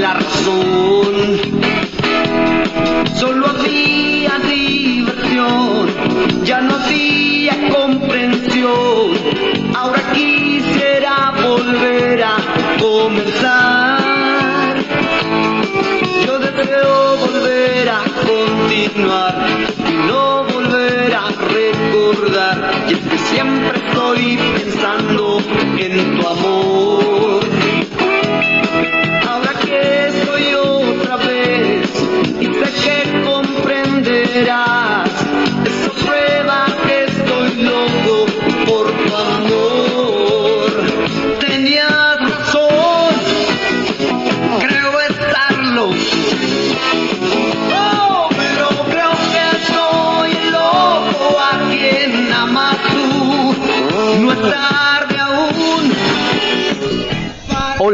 la razón. Solo había diversión, ya no había comprensión. Ahora quisiera volver a comenzar. Yo deseo volver a continuar y no volver a recordar. Y es que siempre estoy pensando en tu amor.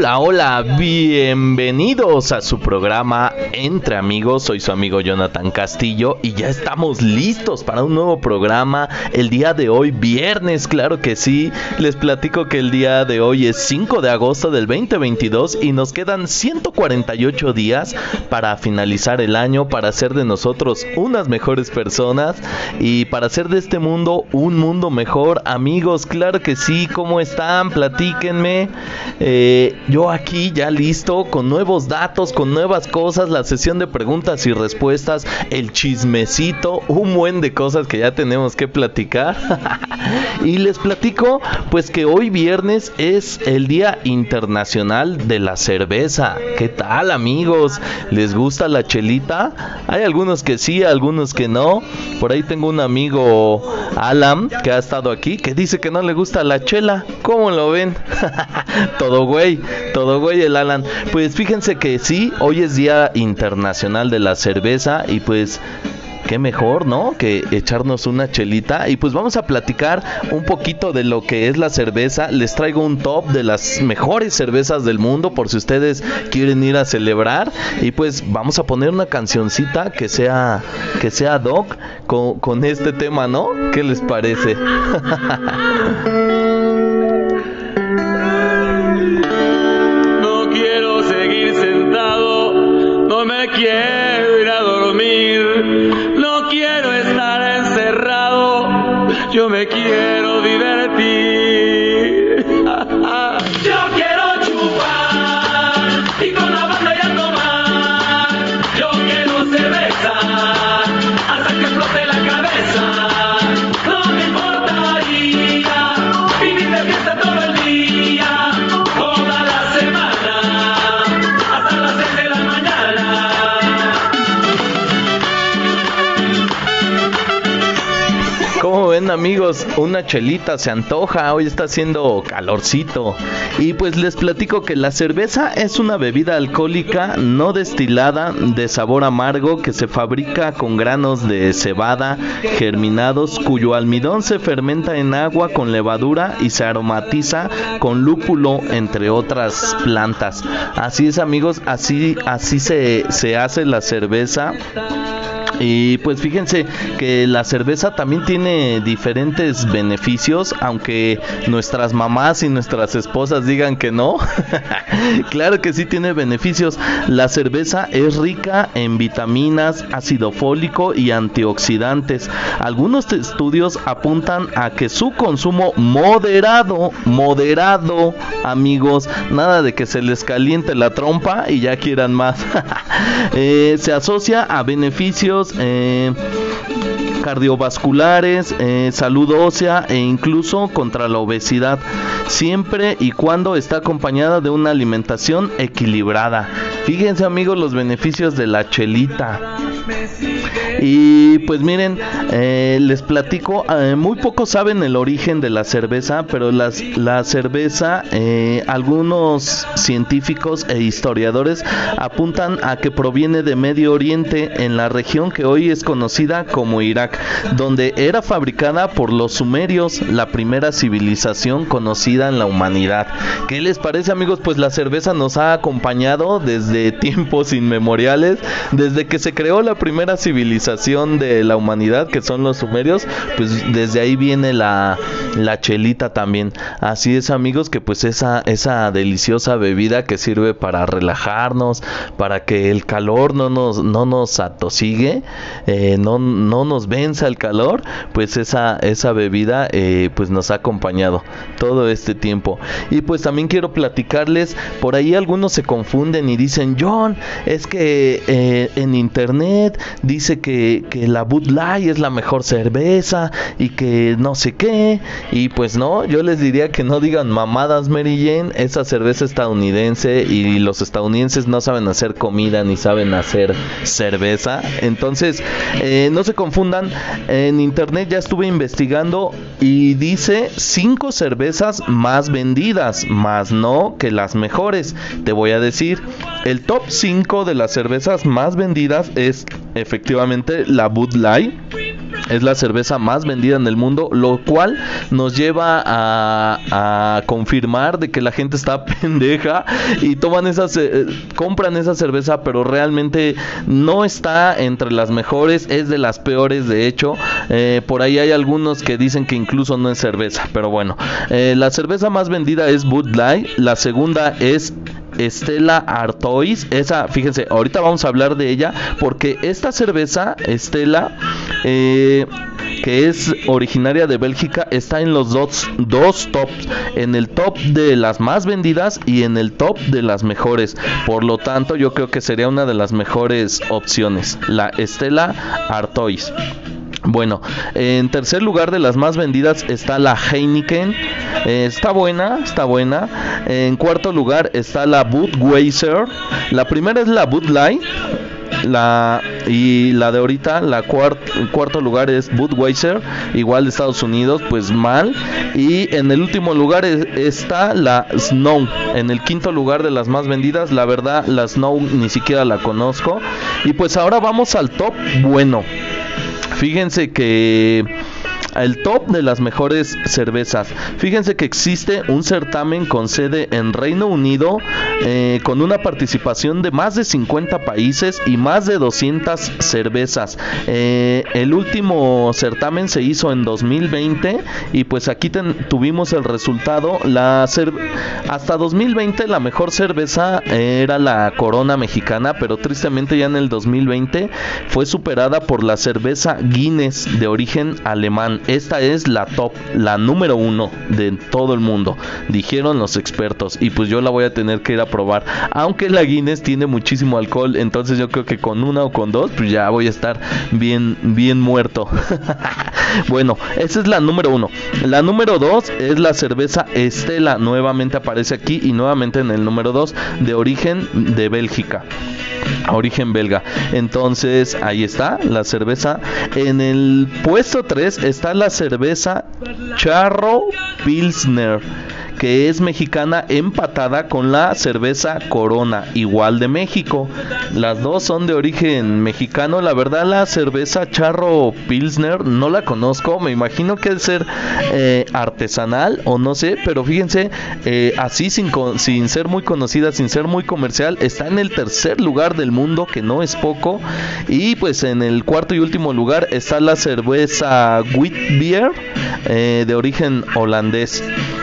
Hola, hola, bienvenidos a su programa Entre Amigos. Soy su amigo Jonathan Castillo y ya estamos listos para un nuevo programa el día de hoy, viernes, claro que sí. Les platico que el día de hoy es 5 de agosto del 2022 y nos quedan 148 días para finalizar el año, para hacer de nosotros unas mejores personas y para hacer de este mundo un mundo mejor. Amigos, claro que sí, ¿cómo están? Platíquenme. Eh, yo aquí ya listo con nuevos datos, con nuevas cosas, la sesión de preguntas y respuestas, el chismecito, un buen de cosas que ya tenemos que platicar. y les platico pues que hoy viernes es el Día Internacional de la Cerveza. ¿Qué tal amigos? ¿Les gusta la chelita? Hay algunos que sí, algunos que no. Por ahí tengo un amigo Alan que ha estado aquí que dice que no le gusta la chela. ¿Cómo lo ven? Todo güey, todo güey el Alan. Pues fíjense que sí, hoy es Día Internacional de la Cerveza y pues qué mejor, ¿no? Que echarnos una chelita. Y pues vamos a platicar un poquito de lo que es la cerveza. Les traigo un top de las mejores cervezas del mundo por si ustedes quieren ir a celebrar. Y pues vamos a poner una cancioncita que sea, que sea doc con, con este tema, ¿no? ¿Qué les parece? quiero divertir. Una chelita se antoja, hoy está haciendo calorcito. Y pues les platico que la cerveza es una bebida alcohólica no destilada de sabor amargo que se fabrica con granos de cebada germinados cuyo almidón se fermenta en agua con levadura y se aromatiza con lúpulo entre otras plantas. Así es amigos, así, así se, se hace la cerveza. Y pues fíjense que la cerveza también tiene diferentes beneficios, aunque nuestras mamás y nuestras esposas digan que no. claro que sí tiene beneficios. La cerveza es rica en vitaminas, ácido fólico y antioxidantes. Algunos estudios apuntan a que su consumo moderado, moderado, amigos, nada de que se les caliente la trompa y ya quieran más. Eh, se asocia a beneficios eh, cardiovasculares, eh, salud ósea e incluso contra la obesidad, siempre y cuando está acompañada de una alimentación equilibrada. Fíjense amigos los beneficios de la chelita. Y pues miren, eh, les platico, eh, muy pocos saben el origen de la cerveza, pero las, la cerveza, eh, algunos científicos e historiadores apuntan a que proviene de Medio Oriente, en la región que hoy es conocida como Irak, donde era fabricada por los sumerios, la primera civilización conocida en la humanidad. ¿Qué les parece amigos? Pues la cerveza nos ha acompañado desde tiempos inmemoriales, desde que se creó la primera civilización de la humanidad, que son los sumerios, pues desde ahí viene la, la chelita también. Así es amigos que pues esa, esa deliciosa bebida que sirve para relajarnos, para que el calor no nos, no nos atosigue, eh, no, no nos venza el calor, pues esa, esa bebida eh, pues nos ha acompañado todo este tiempo. Y pues también quiero platicarles, por ahí algunos se confunden y dicen, John, es que eh, en internet dice que, que la Bud Light es la mejor cerveza y que no sé qué. Y pues no, yo les diría que no digan mamadas Mary Jane, esa cerveza estadounidense y los estadounidenses no saben hacer comida ni saben hacer cerveza. Entonces, eh, no se confundan, en internet ya estuve investigando y dice cinco cervezas más vendidas, más no que las mejores. Te voy a decir, el top 5 de las cervezas más vendidas es efectivamente la Bud Light es la cerveza más vendida en el mundo, lo cual nos lleva a, confirmar de que la gente está pendeja y toman esas, eh, compran esa cerveza, pero realmente no está entre las mejores, es de las peores de hecho. Eh, por ahí hay algunos que dicen que incluso no es cerveza, pero bueno, eh, la cerveza más vendida es Bud Light, la segunda es Estela Artois. Esa, fíjense, ahorita vamos a hablar de ella porque esta cerveza, Estela, eh, que es originaria de Bélgica, está en los dos, dos tops, en el top de las más vendidas y en el top de las mejores. Por lo tanto, yo creo que sería una de las mejores opciones, la Estela Artois. Bueno, en tercer lugar de las más vendidas está la Heineken. Eh, está buena, está buena. En cuarto lugar está la Budweiser. La primera es la Bud Light. La, y la de ahorita, la cuarto lugar es Budweiser, igual de Estados Unidos, pues mal. Y en el último lugar está la Snow. En el quinto lugar de las más vendidas, la verdad, la Snow ni siquiera la conozco. Y pues ahora vamos al top bueno. Fíjense que el top de las mejores cervezas. Fíjense que existe un certamen con sede en Reino Unido eh, con una participación de más de 50 países y más de 200 cervezas. Eh, el último certamen se hizo en 2020 y pues aquí tuvimos el resultado. La hasta 2020 la mejor cerveza era la Corona mexicana, pero tristemente ya en el 2020 fue superada por la cerveza Guinness de origen alemán. Esta es la top, la número uno de todo el mundo, dijeron los expertos. Y pues yo la voy a tener que ir a probar. Aunque la Guinness tiene muchísimo alcohol, entonces yo creo que con una o con dos, pues ya voy a estar bien, bien muerto. bueno, esa es la número uno. La número dos es la cerveza Estela. Nuevamente aparece aquí y nuevamente en el número dos de origen de Bélgica origen belga. Entonces, ahí está la cerveza. En el puesto 3 está la cerveza Charro Pilsner que es mexicana empatada con la cerveza Corona, igual de México. Las dos son de origen mexicano. La verdad, la cerveza Charro Pilsner no la conozco. Me imagino que es ser eh, artesanal o no sé, pero fíjense, eh, así sin, ser muy conocida, sin ser muy comercial, está en el tercer lugar del mundo, que no es poco. Y pues en el cuarto y último lugar está la cerveza Witbier eh, de origen holandés.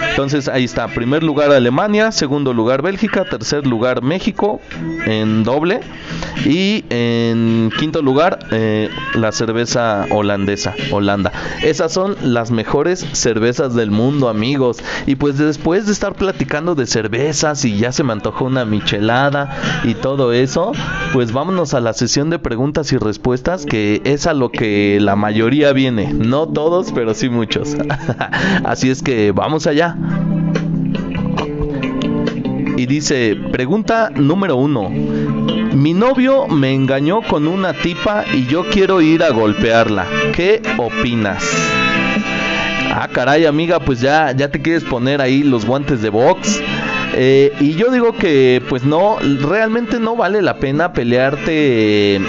Entonces ahí está, primer lugar Alemania, segundo lugar Bélgica, tercer lugar México en doble y en quinto lugar eh, la cerveza holandesa, Holanda. Esas son las mejores cervezas del mundo amigos. Y pues después de estar platicando de cervezas y ya se me antojó una michelada y todo eso, pues vámonos a la sesión de preguntas y respuestas que es a lo que la mayoría viene. No todos, pero sí muchos. Así es que vamos allá. Y dice, pregunta número uno. Mi novio me engañó con una tipa y yo quiero ir a golpearla. ¿Qué opinas? Ah, caray, amiga, pues ya, ya te quieres poner ahí los guantes de box. Eh, y yo digo que, pues no, realmente no vale la pena pelearte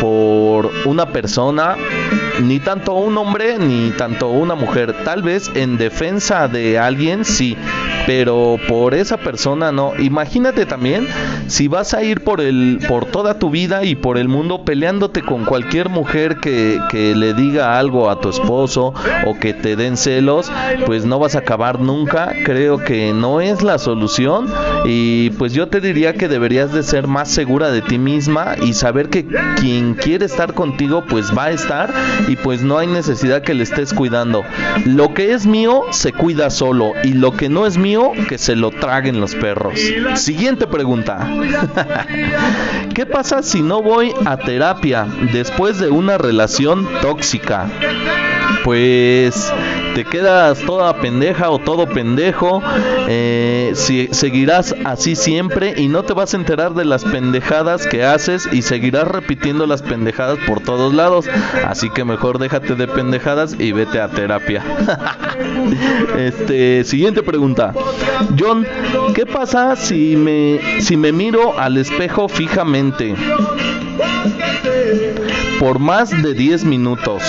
por una persona, ni tanto un hombre, ni tanto una mujer. Tal vez en defensa de alguien, sí pero por esa persona no. Imagínate también si vas a ir por el por toda tu vida y por el mundo peleándote con cualquier mujer que, que le diga algo a tu esposo o que te den celos, pues no vas a acabar nunca. Creo que no es la solución y pues yo te diría que deberías de ser más segura de ti misma y saber que quien quiere estar contigo pues va a estar y pues no hay necesidad que le estés cuidando. Lo que es mío se cuida solo y lo que no es mío que se lo traguen los perros. Siguiente pregunta. ¿Qué pasa si no voy a terapia después de una relación tóxica? Pues te quedas toda pendeja o todo pendejo, eh, si, seguirás así siempre y no te vas a enterar de las pendejadas que haces y seguirás repitiendo las pendejadas por todos lados. Así que mejor déjate de pendejadas y vete a terapia. este, siguiente pregunta. John, ¿qué pasa si me si me miro al espejo fijamente? Por más de 10 minutos.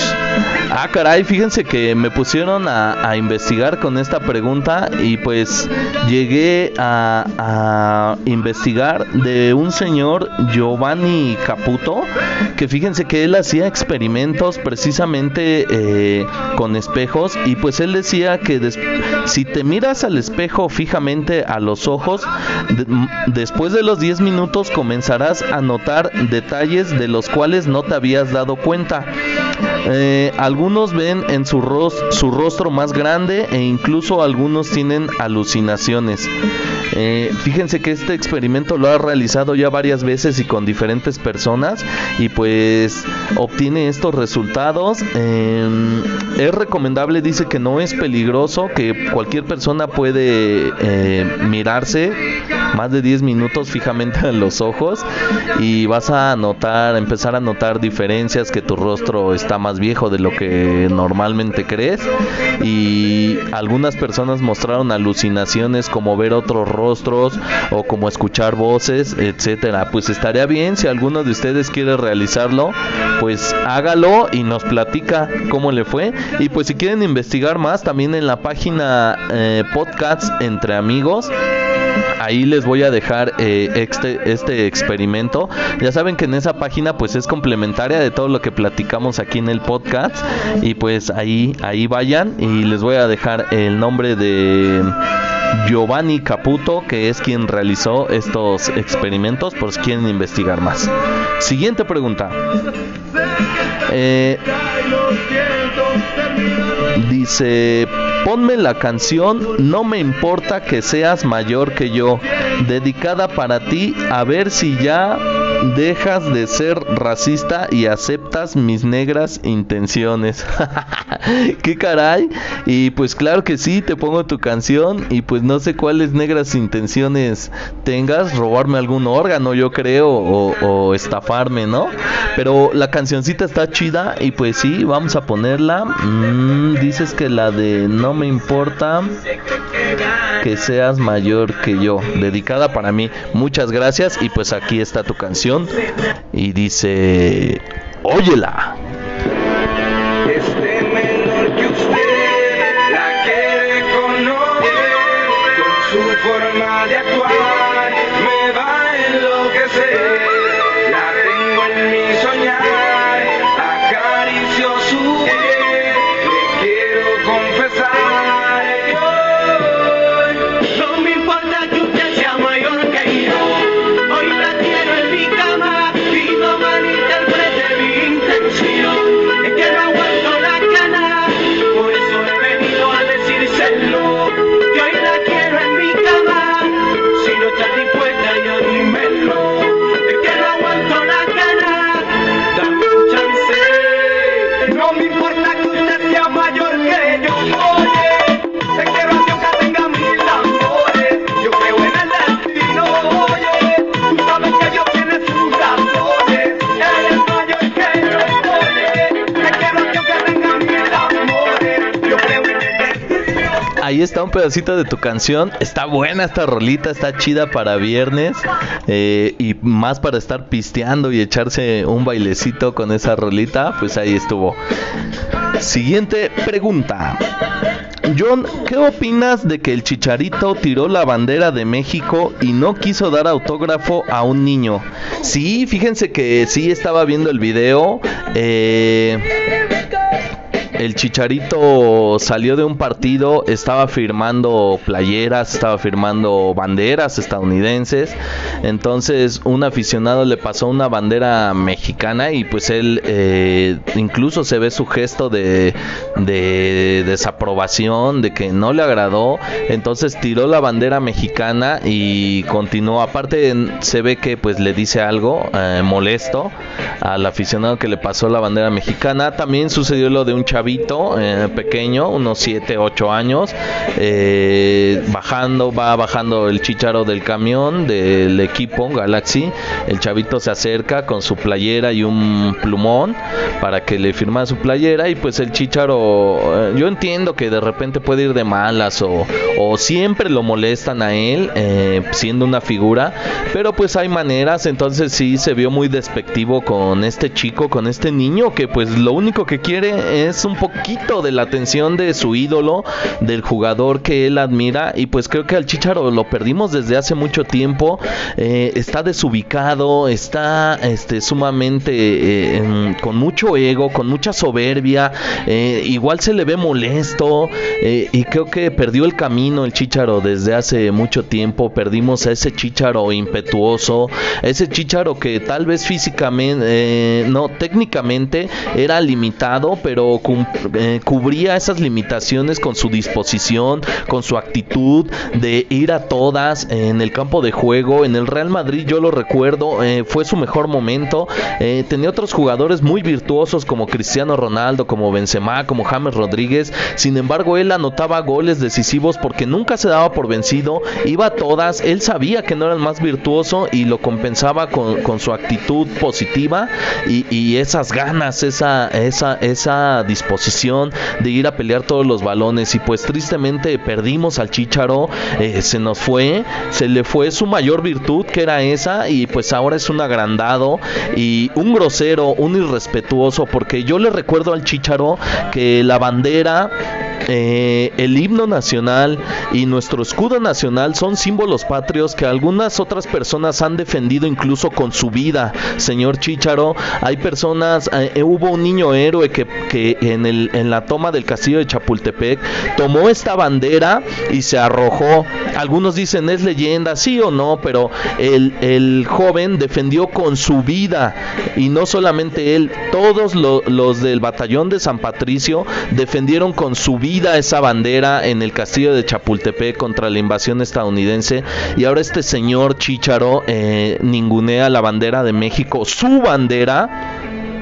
Ah, caray, fíjense que me pusieron a, investigar con esta pregunta y pues llegué a, investigar de un señor Giovanni Caputo, que fíjense que él hacía experimentos precisamente eh, con espejos y pues él decía que si te miras al espejo fijamente a los ojos, después de los 10 minutos comenzarás a notar detalles de los cuales no te habías dado cuenta. Eh, algunos ven en su, su rostro más grande e incluso algunos tienen alucinaciones. Eh, fíjense que este experimento lo ha realizado ya varias veces y con diferentes personas y pues obtiene estos resultados. Em, es recomendable, dice que no es peligroso, que cualquier persona puede eh, mirarse más de 10 minutos fijamente a los ojos y vas a notar, empezar a notar diferencias, que tu rostro está más viejo de lo que normalmente crees y algunas personas mostraron alucinaciones como ver otros rostros o como escuchar voces, etcétera. Pues estaría bien si alguno de ustedes quiere realizarlo, pues hágalo y nos platica cómo le fue y pues si quieren investigar más también en la página eh, podcast entre amigos ahí les voy a dejar eh, este, este experimento. Ya saben que en esa página pues es complementaria de todo lo que platicamos aquí en el podcast y pues ahí ahí vayan y les voy a dejar el nombre de Giovanni Caputo, que es quien realizó estos experimentos, por si quieren investigar más. Siguiente pregunta. Eh, dice, ponme la canción No me importa que seas mayor que yo, dedicada para ti, a ver si ya dejas de ser racista y aceptas mis negras intenciones. ¿Qué caray? Y pues claro que sí, te pongo tu canción y pues no sé cuáles negras intenciones tengas, robarme algún órgano yo creo o, estafarme, ¿no? Pero la cancioncita está chida y pues sí, vamos a ponerla. Mm, dices que la de No me importa que seas mayor que yo, dedicada para mí. Muchas gracias y pues aquí está tu canción y dice, óyela. Ahí está un pedacito de tu canción. Está buena esta rolita, está chida para viernes. eh, y más para estar pisteando y echarse un bailecito con esa rolita. Pues ahí estuvo. Siguiente pregunta. John, ¿qué opinas de que el Chicharito tiró la bandera de México y no quiso dar autógrafo a un niño? Sí, fíjense que sí estaba viendo el video. Eh, el Chicharito salió de un partido, estaba firmando playeras, estaba firmando banderas estadounidenses. Entonces un aficionado le pasó una bandera mexicana y pues él eh, incluso se ve su gesto de, de desaprobación, de que no le agradó. Entonces tiró la bandera mexicana y continuó. Aparte se ve que pues le dice algo eh, molesto al aficionado que le pasó la bandera mexicana. También sucedió lo de un chavito eh, pequeño, unos 7, 8 años, eh, bajando, va bajando el chicharo del camión del equipo Galaxy, el chavito se acerca con su playera y un plumón para que le firma su playera y pues el chicharo, eh, yo entiendo que de repente puede ir de malas o, o siempre lo molestan a él siendo una figura, pero pues hay maneras, entonces sí se vio muy despectivo con este chico, con este niño que pues lo único que quiere es un poquito de la atención de su ídolo, del jugador que él admira. Y pues creo que al Chicharo lo perdimos desde hace mucho tiempo. Eh, está desubicado, está este, sumamente eh, con mucho ego, con mucha soberbia. Eh, igual se le ve molesto. y creo que perdió el camino el Chicharo desde hace mucho tiempo. Perdimos a ese Chicharo impetuoso, ese Chicharo que tal vez físicamente, no, técnicamente era limitado, pero eh, cubría esas limitaciones con su disposición, con su actitud de ir a todas en el campo de juego. En el Real Madrid yo lo recuerdo, eh, fue su mejor momento. Eh, tenía otros jugadores muy virtuosos como Cristiano Ronaldo, como Benzema, como James Rodríguez. Sin embargo, él anotaba goles decisivos porque nunca se daba por vencido, iba a todas. Él sabía que no era el más virtuoso y lo compensaba con, su actitud positiva y, y, esas ganas, esa, esa, esa disposición de ir a pelear todos los balones y pues tristemente perdimos al Chicharo, eh, se nos fue, se le fue su mayor virtud que era esa y pues ahora es un agrandado y un grosero, un irrespetuoso porque yo le recuerdo al Chicharo que la bandera eh, el himno nacional y nuestro escudo nacional son símbolos patrios que algunas otras personas han defendido incluso con su vida, señor Chicharo. Hay personas, eh, hubo un niño héroe que, en, el, la toma del castillo de Chapultepec tomó esta bandera y se arrojó. Algunos dicen es leyenda, sí o no, pero el joven defendió con su vida y no solamente él, todos los del batallón de San Patricio defendieron con su vida esa bandera en el castillo de Chapultepec contra la invasión estadounidense y ahora este señor Chicharo eh, ningunea la bandera de México, su bandera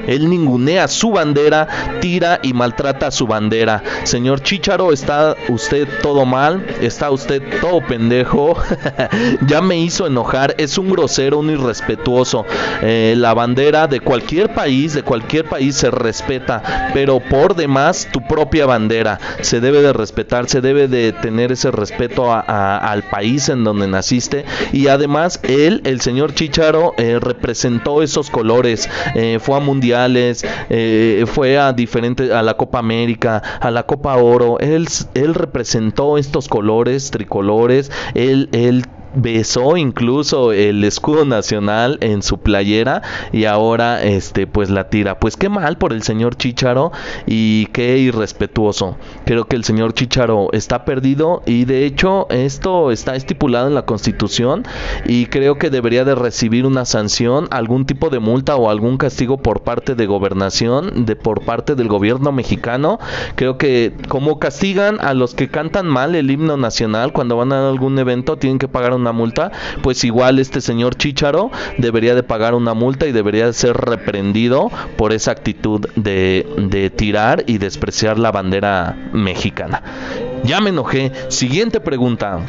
él ningunea su bandera, tira y maltrata su bandera. Señor Chicharo, está usted todo mal, está usted todo pendejo. ya me hizo enojar, es un grosero, un irrespetuoso. Eh, la bandera de cualquier país, de cualquier país se respeta, pero por demás tu propia bandera se debe de respetar, se debe de tener ese respeto al país en donde naciste y además él, el señor Chicharo, eh, representó esos colores, eh, fue a mundial eh, fue a diferentes, a la Copa América, a la Copa Oro, él, él representó estos colores, tricolores, él, él besó incluso el escudo nacional en su playera y ahora este pues la tira. Pues qué mal por el señor Chicharo y qué irrespetuoso. Creo que el señor Chicharo está perdido y de hecho esto está estipulado en la Constitución y creo que debería de recibir una sanción, algún tipo de multa o algún castigo por parte de gobernación, de por parte del gobierno mexicano. Creo que como castigan a los que cantan mal el himno nacional cuando van a algún evento tienen que pagar una multa, pues igual este señor Chicharo debería de pagar una multa y debería de ser reprendido por esa actitud de, de tirar y despreciar la bandera mexicana. Ya me enojé. Siguiente pregunta.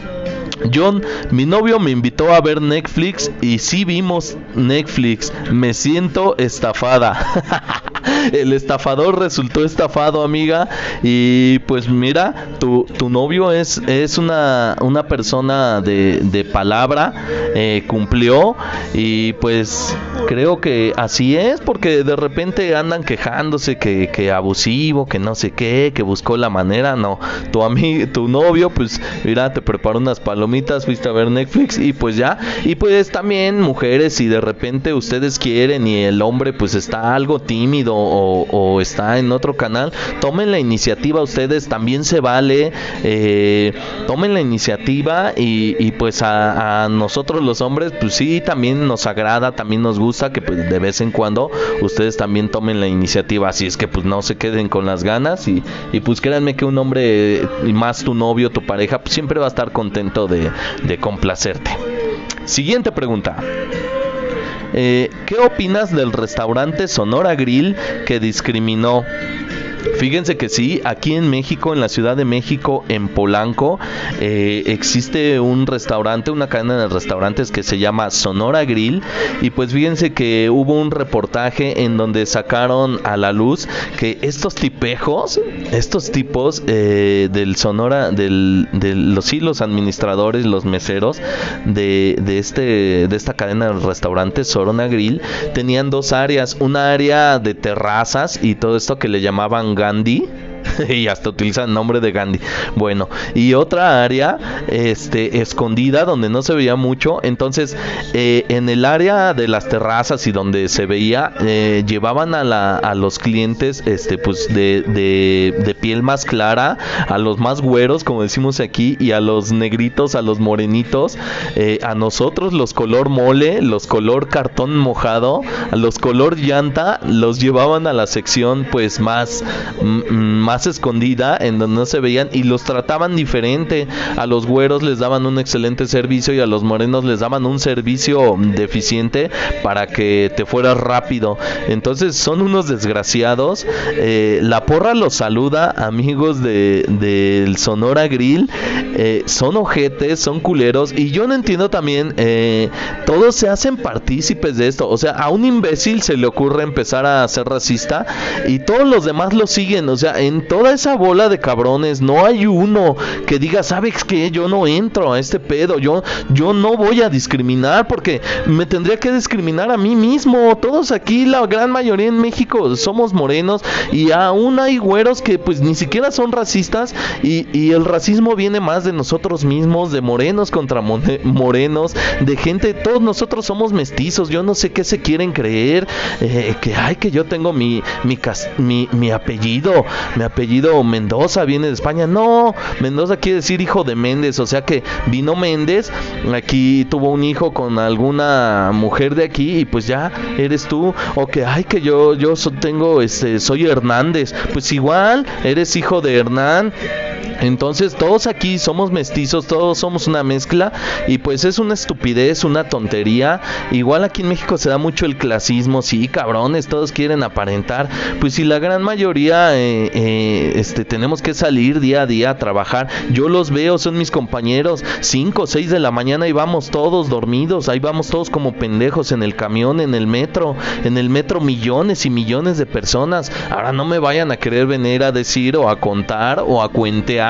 John, mi novio me invitó a ver Netflix y sí vimos Netflix. Me siento estafada. El estafador resultó estafado, amiga. Y pues mira, tu, tu novio es, es una, una persona de, de palabra. Eh, cumplió. Y pues Creo que así es, porque de repente andan quejándose que, que abusivo, que no sé qué, que buscó la manera. No, tu amigo, tu novio, pues mira, te preparó unas palomitas, fuiste a ver Netflix y pues ya. Y pues también mujeres, si de repente ustedes quieren y el hombre pues está algo tímido o, o está en otro canal, tomen la iniciativa ustedes, también se vale. eh, tomen la iniciativa y, pues a, nosotros los hombres, pues sí, también nos agrada, también nos gusta que pues de vez en cuando ustedes también tomen la iniciativa. Así es que pues no se queden con las ganas y, y pues créanme que un hombre, y más tu novio, tu pareja, pues siempre va a estar contento de complacerte. Siguiente pregunta. Eh, ¿Qué opinas del restaurante Sonora Grill que discriminó? Fíjense que sí, aquí en México, en la Ciudad de México, en Polanco, eh, existe un restaurante, una cadena de restaurantes que se llama Sonora Grill. Y pues fíjense que hubo un reportaje en donde sacaron a la luz que estos tipejos, estos tipos eh, del Sonora, del, de los sí, los administradores, los meseros de, de, este, de esta cadena de restaurantes, Sonora Grill, tenían dos áreas. Una área de terrazas y todo esto que le llamaban Gandhi y hasta utilizan el nombre de Gandhi. Bueno, y otra área este escondida donde no se veía mucho. Entonces, eh, en el área de las terrazas y donde se veía, eh, llevaban a, la, a los clientes este pues de, de, piel más clara, a los más güeros, como decimos aquí, y a los negritos, a los morenitos, eh, a nosotros los color mole, los color cartón mojado, los color llanta, los llevaban a la sección pues más mm, más escondida en donde no se veían y los trataban diferente. A los güeros les daban un excelente servicio y a los morenos les daban un servicio deficiente para que te fueras rápido. Entonces son unos desgraciados. Eh, la porra los saluda, amigos de del Sonora Grill. Eh, son ojetes, son culeros y yo no entiendo también. Eh, todos se hacen partícipes de esto. O sea, a un imbécil se le ocurre empezar a ser racista y todos los demás lo siguen. O sea, en toda esa bola de cabrones no hay uno que diga, ¿sabes qué? Yo no entro a este pedo, yo, yo no voy a discriminar porque me tendría que discriminar a mí mismo. Todos aquí, la gran mayoría en México, somos morenos y aún hay güeros que pues ni siquiera son racistas y, y el racismo viene más de nosotros mismos, de morenos contra morenos, de gente, todos nosotros somos mestizos, yo no sé qué se quieren creer, eh, que ay, que yo tengo mi, mi, mi apellido, mi apellido Mendoza viene de España. No, Mendoza quiere decir hijo de Méndez, o sea que vino Méndez, aquí tuvo un hijo con alguna mujer de aquí y pues ya eres tú. O que ay que yo yo tengo este soy Hernández, pues igual eres hijo de Hernán. Entonces todos aquí somos mestizos, todos somos una mezcla y pues es una estupidez, una tontería. Igual aquí en México se da mucho el clasismo, sí, cabrones, todos quieren aparentar. Pues si la gran mayoría eh, eh, este, tenemos que salir día a día a trabajar, yo los veo, son mis compañeros, 5 o 6 de la mañana y vamos todos dormidos, ahí vamos todos como pendejos en el camión, en el metro, en el metro millones y millones de personas. Ahora no me vayan a querer venir a decir o a contar o a cuentear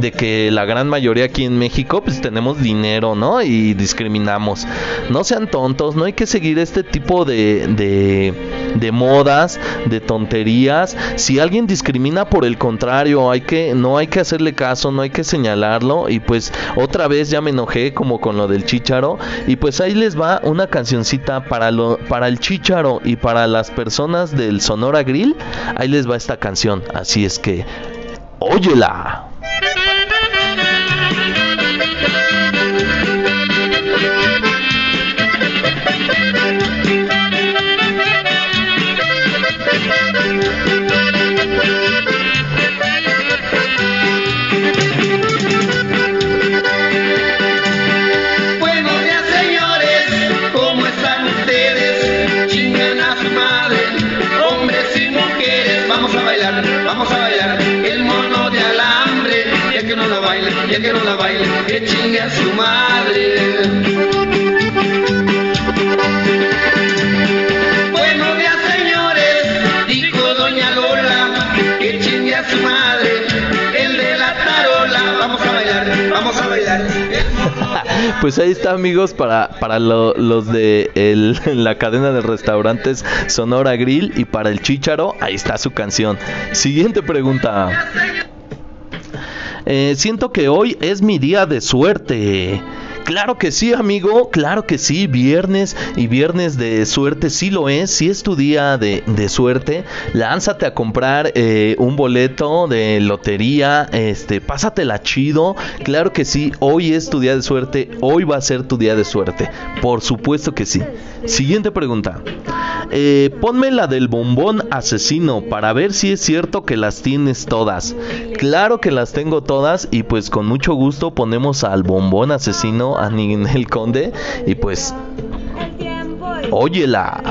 de que la gran mayoría aquí en México pues tenemos dinero, ¿no? Y discriminamos. No sean tontos, no hay que seguir este tipo de, de, modas, de tonterías. Si alguien discrimina por el contrario, no hay que hacerle caso, no hay que señalarlo. Y pues otra vez ya me enojé como con lo del chícharo. Y pues ahí les va una cancioncita para, lo, para el chícharo y para las personas del Sonora Grill. Ahí les va esta canción. Así es que, óyela. Epa! Pues ahí está, amigos, para, para lo- los de la cadena de restaurantes Sonora Grill y para el Chícharo, ahí está su canción. Siguiente pregunta. Eh, siento que hoy es mi día de suerte. Claro que sí, amigo, claro que sí, viernes y viernes de suerte sí lo es, si es tu día de, de suerte, lánzate a comprar eh, un boleto de lotería, este, pásatela chido, claro que sí, hoy es tu día de suerte, hoy va a ser tu día de suerte, por supuesto que sí. Siguiente pregunta, eh, ponme la del bombón asesino para ver si es cierto que las tienes todas. Claro que las tengo todas y pues con mucho gusto ponemos al bombón asesino a Ninel Conde y pues óyela.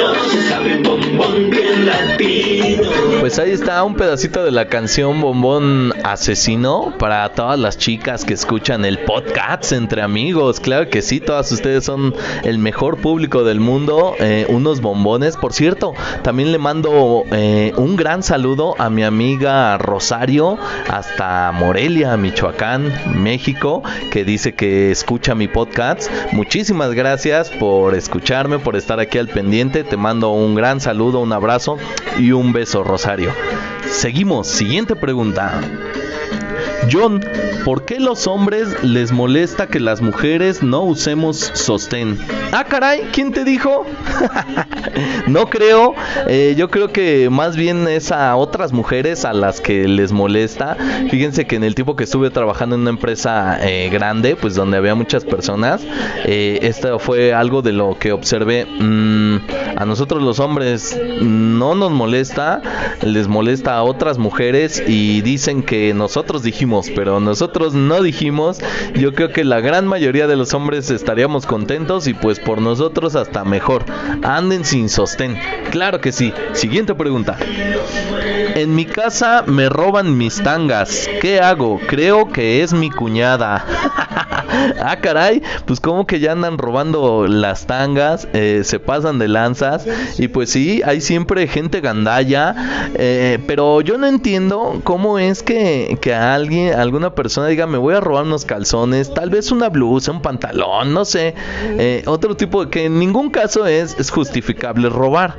Asesino, se sabe Pues ahí está un pedacito de la canción Bombón Asesino para todas las chicas que escuchan el podcast entre amigos. Claro que sí, todas ustedes son el mejor público del mundo. eh, unos bombones. Por cierto, también le mando eh, un gran saludo a mi amiga Rosario hasta Morelia, Michoacán, México, que dice que escucha mi podcast. Muchísimas gracias por escucharme, por estar aquí al pendiente. Te mando un gran saludo, un abrazo y un beso, Rosario. Seguimos, siguiente pregunta. John, ¿por qué los hombres les molesta que las mujeres no usemos sostén? Ah, caray, ¿quién te dijo? no creo, eh, yo creo que más bien es a otras mujeres a las que les molesta. Fíjense que en el tiempo que estuve trabajando en una empresa eh, grande, pues donde había muchas personas, eh, esto fue algo de lo que observé. Mm, a nosotros los hombres no nos molesta, les molesta a otras mujeres y dicen que nosotros dijimos, pero nosotros no dijimos. Yo creo que la gran mayoría de los hombres estaríamos contentos y pues por nosotros hasta mejor. Anden sin sostén. Claro que sí. Siguiente pregunta. En mi casa me roban mis tangas. ¿Qué hago? Creo que es mi cuñada. ah, caray. Pues como que ya andan robando las tangas. eh, se pasan de lanzas. Y pues sí, hay siempre gente gandalla. eh, pero yo no entiendo cómo es que, que a alguien, alguna persona diga, me voy a robar unos calzones. Tal vez una blusa, un pantalón, no sé. eh, otro tipo que en ningún caso es, es justificable robar.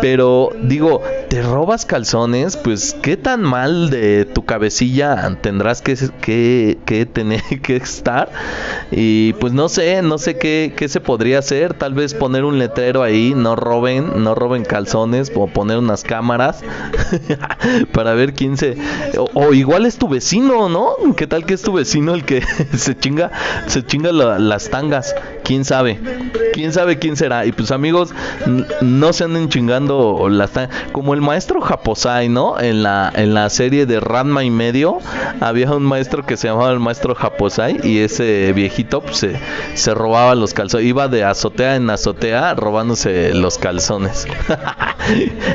Pero digo, te robas calzones, pues qué tan mal de tu cabecilla tendrás que, que, que tener que estar. Y pues no sé, no sé qué, qué se podría hacer. Tal vez poner un letrero ahí, no roben, no roben calzones, o poner unas cámaras para ver quién se. O, o igual es tu vecino, ¿no? ¿Qué tal que es tu vecino el que se chinga, se chinga la- las tangas? ¿Quién sabe? ¿Quién sabe quién será? Y pues amigos, no se anden chingando las tangas. Como el maestro Japosai, ¿no? En la, en la serie de Ranma y medio, había un maestro que se llamaba el maestro Japosai y ese viejito pues, se, se robaba los calzones. Iba de azotea en azotea robándose los calzones.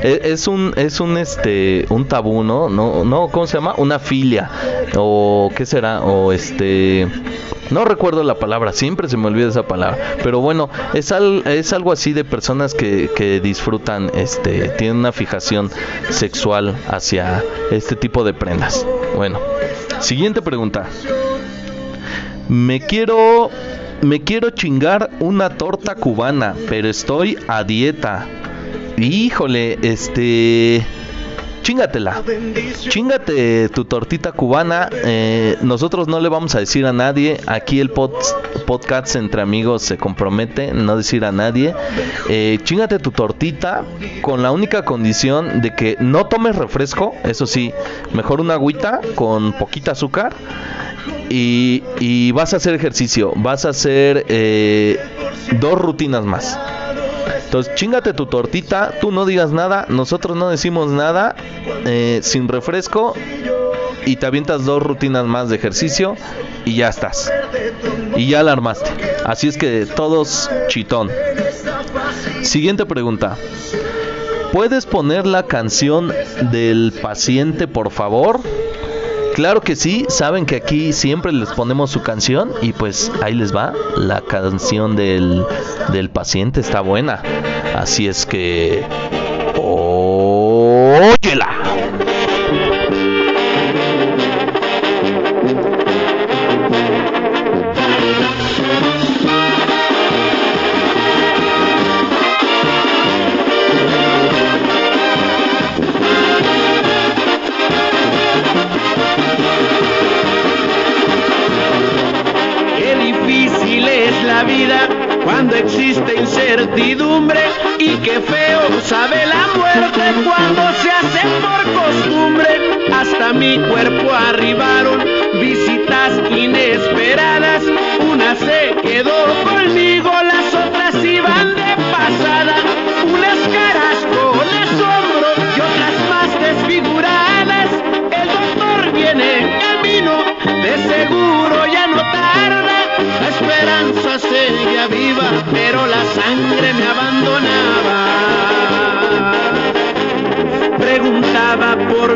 es, es un, es un, este, un tabú, ¿no? No, no, ¿cómo se llama? Una filia. O, ¿qué será? O este... No recuerdo la palabra, siempre se me olvida esa palabra. Pero bueno, es, al- es algo así de personas que, que disfrutan, este, tienen una fijación sexual hacia este tipo de prendas. Bueno, siguiente pregunta. Me quiero, me quiero chingar una torta cubana, pero estoy a dieta. Híjole, este... Chingatela. Chingate tu tortita cubana. eh, nosotros no le vamos a decir a nadie. Aquí el pod- podcast entre amigos se compromete, no decir a nadie, eh, chingate tu tortita con la única condición de que no tomes refresco, eso sí, mejor una agüita con poquita azúcar y, y vas a hacer ejercicio, vas a hacer eh, dos rutinas más. Entonces, chingate tu tortita, tú no digas nada, nosotros no decimos nada, eh, sin refresco, y te avientas dos rutinas más de ejercicio y ya estás. Y ya la armaste. Así es que todos chitón. Siguiente pregunta. ¿Puedes poner la canción del paciente, por favor? Claro que sí, saben que aquí siempre les ponemos su canción y pues ahí les va, la canción del, del paciente está buena. Así es que... Óyela.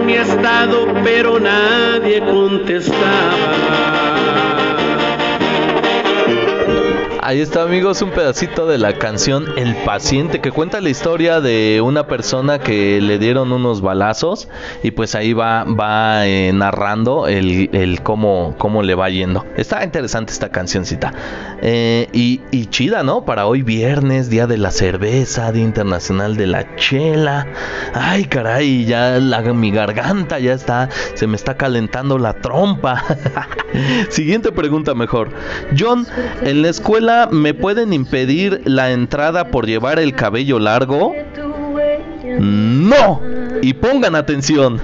Mi estado, pero nadie contestaba. Ahí está amigos un pedacito de la canción El paciente que cuenta la historia de una persona que le dieron unos balazos y pues ahí va, eh, narrando el, el cómo, cómo le va yendo. Está interesante esta cancioncita. Eh, y, chida, ¿no? Para hoy viernes, día de la cerveza, día internacional de la chela. Ay caray, ya la, mi garganta ya está, se me está calentando la trompa. Siguiente pregunta mejor. John, en la escuela me pueden impedir la entrada por llevar el cabello largo? No. Y pongan atención.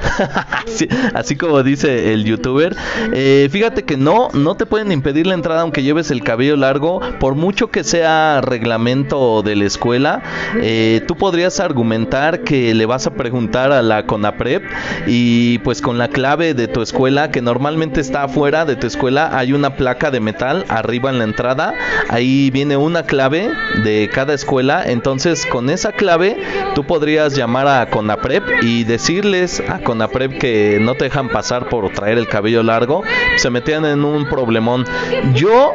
así, como dice el youtuber. Eh, fíjate que no, no te pueden impedir la entrada aunque lleves el cabello largo. Por mucho que sea reglamento de la escuela, eh, tú podrías argumentar que le vas a preguntar a la CONAPREP y pues con la clave de tu escuela, que normalmente está afuera de tu escuela, hay una placa de metal arriba en la entrada. Ahí viene una clave de cada escuela. Entonces con esa clave tú podrías llamar a CONAPREP y decirles a CONAPREP que no te dejan pasar por traer el cabello largo, se metían en un problemón. Yo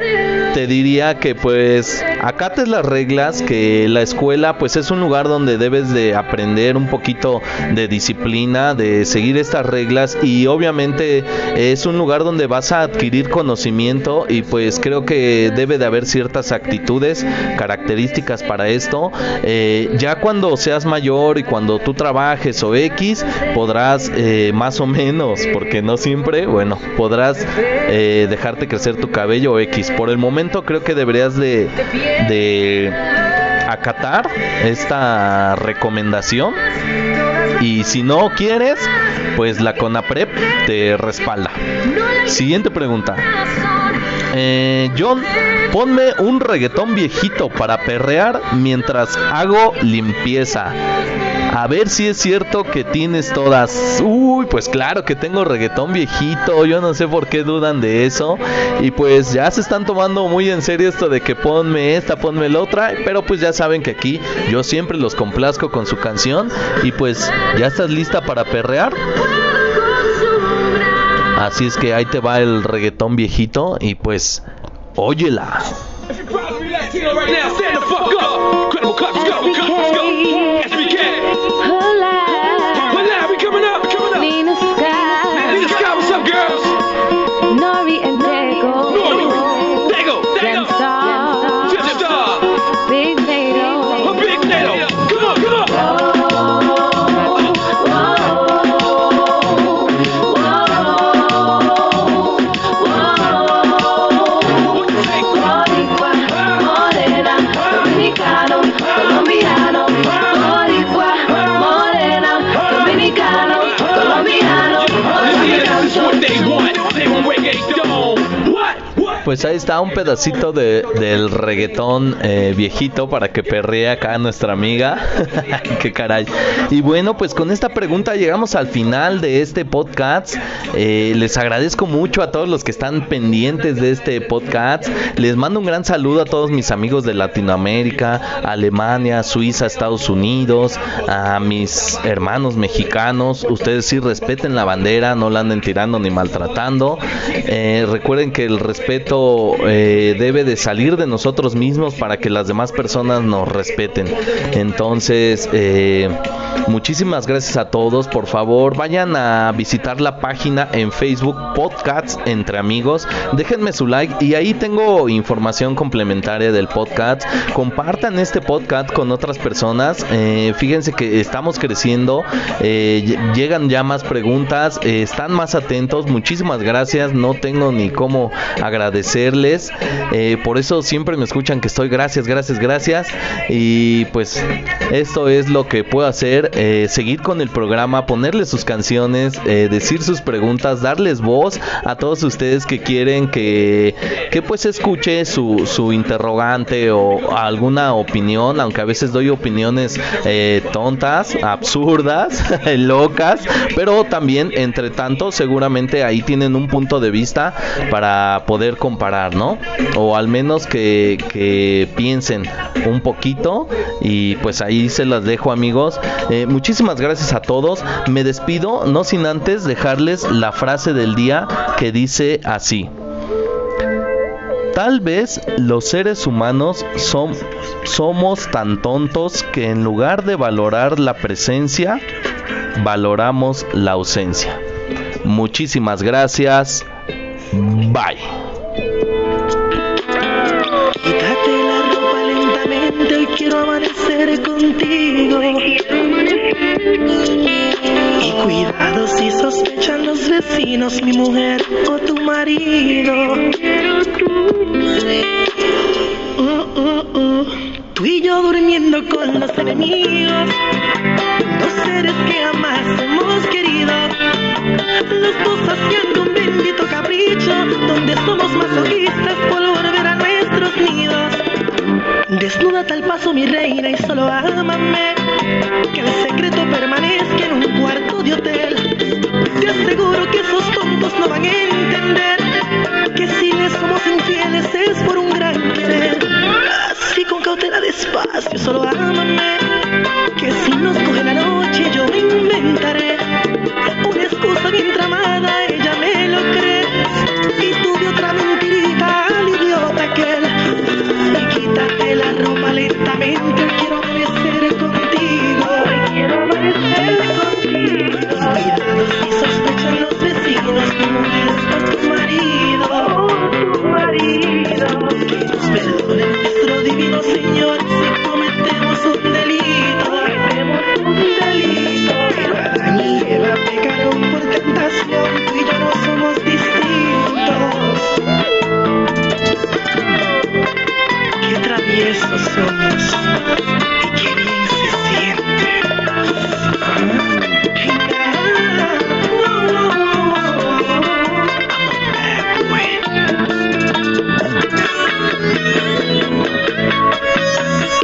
te diría que pues acates las reglas, que la escuela pues es un lugar donde debes de aprender un poquito de disciplina, de seguir estas reglas y obviamente es un lugar donde vas a adquirir conocimiento y pues creo que debe de haber ciertas actitudes, características para esto. Eh, ya cuando seas mayor y cuando tú trabajes o X, podrás eh, más o menos, porque no siempre, bueno, podrás eh, dejarte crecer tu cabello o X. Por el momento creo que deberías de, acatar esta recomendación. Y si no quieres, pues la CONAPREP te respalda. Siguiente pregunta. Eh, John, ponme un reggaetón viejito para perrear mientras hago limpieza. A ver si es cierto que tienes todas. Uy, pues claro que tengo reggaetón viejito. Yo no sé por qué dudan de eso. Y pues ya se están tomando muy en serio esto de que ponme esta, ponme la otra. Pero pues ya saben que aquí yo siempre los complazco con su canción. Y pues ya estás lista para perrear. Así es que ahí te va el reggaetón viejito. Y pues, óyela. go, cups go, cups go. SBK. Pues ahí está un pedacito de, del reggaetón eh, viejito para que perree acá nuestra amiga. Qué caray. Y bueno, pues con esta pregunta llegamos al final de este podcast. Eh, les agradezco mucho a todos los que están pendientes de este podcast. Les mando un gran saludo a todos mis amigos de Latinoamérica, Alemania, Suiza, Estados Unidos, a mis hermanos mexicanos. Ustedes sí respeten la bandera, no la anden tirando ni maltratando. Eh, recuerden que el respeto eh, debe de salir de nosotros mismos para que las demás personas nos respeten. Entonces, eh, muchísimas gracias a todos. Por favor, vayan a visitar la página en Facebook Podcasts entre amigos. Déjenme su like y ahí tengo información complementaria del podcast. Compartan este podcast con otras personas. Eh, fíjense que estamos creciendo. Llegan ya más preguntas. están más atentos. Muchísimas gracias. No tengo ni cómo agradecerles. Eh, por eso siempre me escuchan que estoy gracias, gracias, gracias. Y pues esto es lo que puedo hacer. eh, seguir con el programa, ponerle sus canciones, eh, decir sus preguntas, darles voz a todos ustedes que quieren que, que pues escuche su, su interrogante o alguna opinión, aunque a veces doy opiniones tontas, absurdas, locas, pero también entre tanto seguramente ahí tienen un punto de vista para poder comparar, ¿no? O al menos que, piensen un poquito y pues ahí se las dejo amigos. Eh, muchísimas gracias a todos. Me despido no sin antes dejarles la frase del día que dice así. Tal vez los seres humanos somos tan tontos que en lugar de valorar la presencia, valoramos la ausencia. Muchísimas gracias. Bye. Quiero amanecer contigo. Y cuidado si sospechan los vecinos, mi mujer o tu marido. Uh, uh, uh. Tú y yo durmiendo con los enemigos, dos seres que jamás hemos querido. Los dos haciendo un bendito capricho, donde somos masoquistas por volver a nuestros nidos. Desnuda tal paso mi reina y solo ámame, que el secreto